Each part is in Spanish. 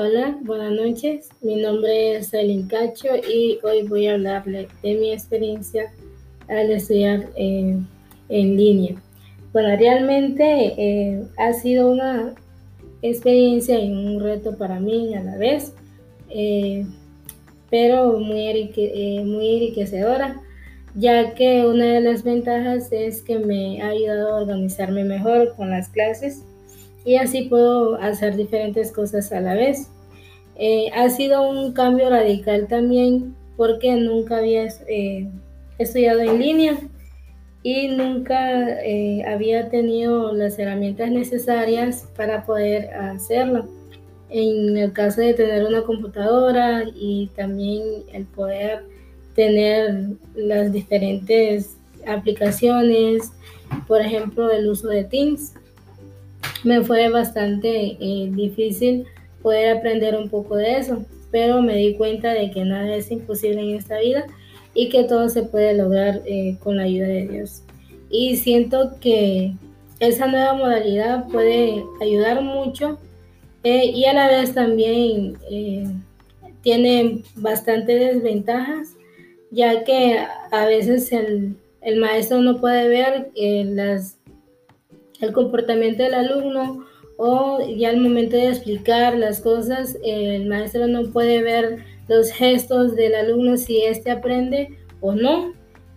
Hola, buenas noches. Mi nombre es Aileen Cacho y hoy voy a hablarle de mi experiencia al estudiar en línea. Bueno, realmente eh, ha sido una experiencia y un reto para mí a la vez, eh, pero eh, muy enriquecedora, ya que una de las ventajas es que me ha ayudado a organizarme mejor con las clases y así puedo hacer diferentes cosas a la vez. Eh, ha sido un cambio radical también porque nunca había eh, estudiado en línea y nunca eh, había tenido las herramientas necesarias para poder hacerlo. En el caso de tener una computadora y también el poder tener las diferentes aplicaciones, por ejemplo, el uso de Teams me fue bastante eh, difícil poder aprender un poco de eso, pero me di cuenta de que nada es imposible en esta vida y que todo se puede lograr eh, con la ayuda de Dios. Y siento que esa nueva modalidad puede ayudar mucho eh, y a la vez también tiene bastantes desventajas, ya que a veces el, el maestro no puede ver las el comportamiento del alumno o ya al momento de explicar las cosas, el maestro no puede ver los gestos del alumno si éste aprende o no.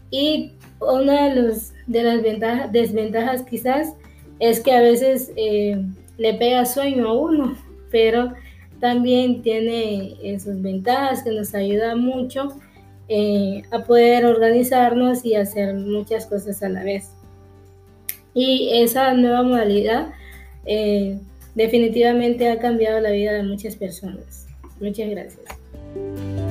Y una de, los, de las ventajas, desventajas quizás es que a veces eh, le pega sueño a uno, pero también tiene sus ventajas que nos ayuda mucho eh, a poder organizarnos y hacer muchas cosas a la vez. Y esa nueva modalidad eh, definitivamente ha cambiado la vida de muchas personas. Muchas gracias.